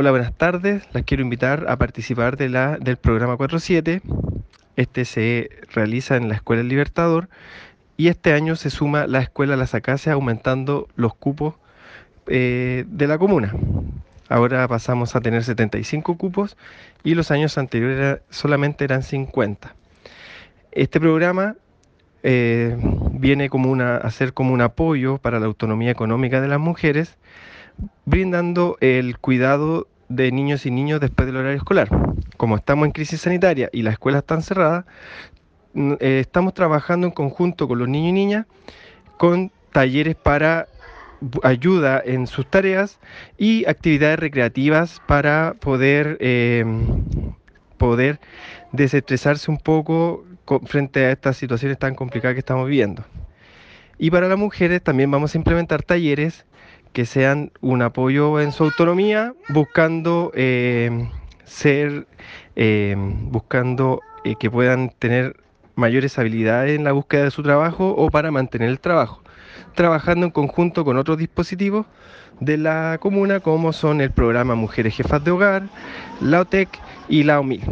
Hola, buenas tardes. Las quiero invitar a participar del programa 47. Este se realiza en la Escuela El Libertador y este año se suma la Escuela Las Acacias aumentando los cupos eh, de la comuna. Ahora pasamos a tener 75 cupos y los años anteriores solamente eran 50. Este programa eh, viene como una, a ser como un apoyo para la autonomía económica de las mujeres, brindando el cuidado de niños y niños después del horario escolar. Como estamos en crisis sanitaria y las escuelas están cerradas, eh, estamos trabajando en conjunto con los niños y niñas con talleres para ayuda en sus tareas y actividades recreativas para poder, eh, poder desestresarse un poco frente a estas situaciones tan complicadas que estamos viviendo. Y para las mujeres también vamos a implementar talleres que sean un apoyo en su autonomía, buscando eh, ser, eh, buscando que puedan tener mayores habilidades en la búsqueda de su trabajo o para mantener el trabajo trabajando en conjunto con otros dispositivos de la comuna como son el programa Mujeres Jefas de Hogar, la OTEC y la OMIL.